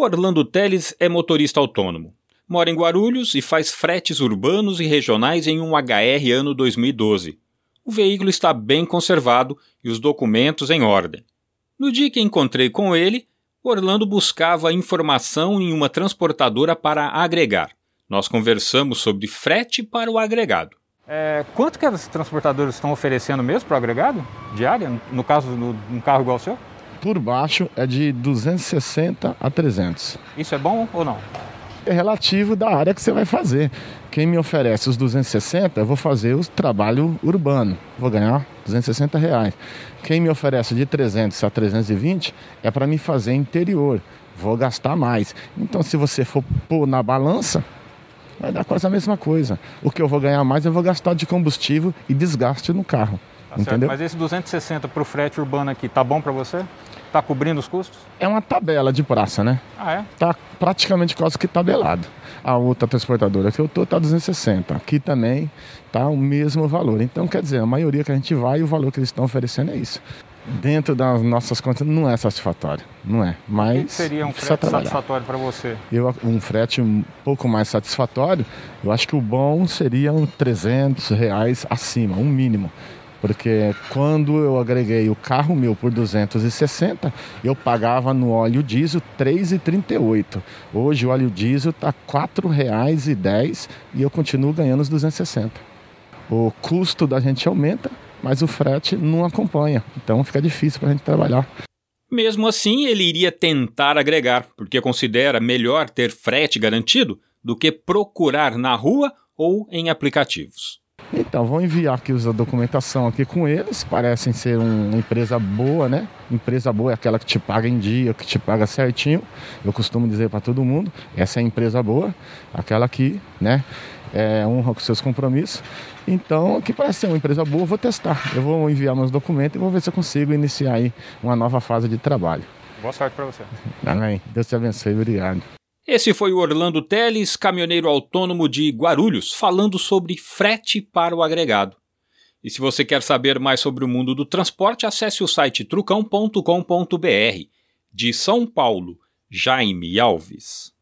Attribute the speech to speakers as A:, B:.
A: O Orlando Teles é motorista autônomo. Mora em Guarulhos e faz fretes urbanos e regionais em um HR ano 2012. O veículo está bem conservado e os documentos em ordem. No dia que encontrei com ele, Orlando buscava informação em uma transportadora para agregar. Nós conversamos sobre frete para o agregado.
B: É, quanto que as transportadoras estão oferecendo mesmo para o agregado? Diária, no caso, no, num carro igual ao seu?
C: Por baixo é de 260 a 300.
B: Isso é bom ou não?
C: É relativo da área que você vai fazer. Quem me oferece os 260, eu vou fazer o trabalho urbano. Vou ganhar 260 reais. Quem me oferece de 300 a 320 é para me fazer interior. Vou gastar mais. Então, se você for pôr na balança, vai dar quase a mesma coisa. O que eu vou ganhar mais, eu vou gastar de combustível e desgaste no carro. Tá entendeu?
B: Mas esse 260 para o frete urbano aqui, tá bom para você? Tá cobrindo os custos?
C: É uma tabela de praça, né?
B: Ah, é?
C: Tá praticamente quase que tabelado. A outra transportadora que eu tô tá 260. Aqui também tá o mesmo valor. Então, quer dizer, a maioria que a gente vai, o valor que eles estão oferecendo é isso. Dentro das nossas contas não é satisfatório, não é. Mas
B: o que seria um frete trabalhar. satisfatório para você?
C: Eu, um frete um pouco mais satisfatório, eu acho que o bom seria um 300 reais acima, um mínimo. Porque quando eu agreguei o carro meu por 260, eu pagava no óleo diesel 3,38. Hoje o óleo diesel está R$ 4,10 e eu continuo ganhando os 260. O custo da gente aumenta, mas o frete não acompanha. Então fica difícil para a gente trabalhar.
A: Mesmo assim, ele iria tentar agregar, porque considera melhor ter frete garantido do que procurar na rua ou em aplicativos.
C: Então, vou enviar aqui a documentação aqui com eles. Parecem ser uma empresa boa, né? Empresa boa é aquela que te paga em dia, que te paga certinho. Eu costumo dizer para todo mundo, essa é a empresa boa, aquela que, né, é, honra com seus compromissos. Então, aqui parece ser uma empresa boa, vou testar. Eu vou enviar meus documentos e vou ver se eu consigo iniciar aí uma nova fase de trabalho.
B: Boa sorte para você.
C: Amém. Deus te abençoe. Obrigado.
A: Esse foi o Orlando Teles, caminhoneiro autônomo de Guarulhos, falando sobre frete para o agregado. E se você quer saber mais sobre o mundo do transporte, acesse o site trucão.com.br. De São Paulo, Jaime Alves.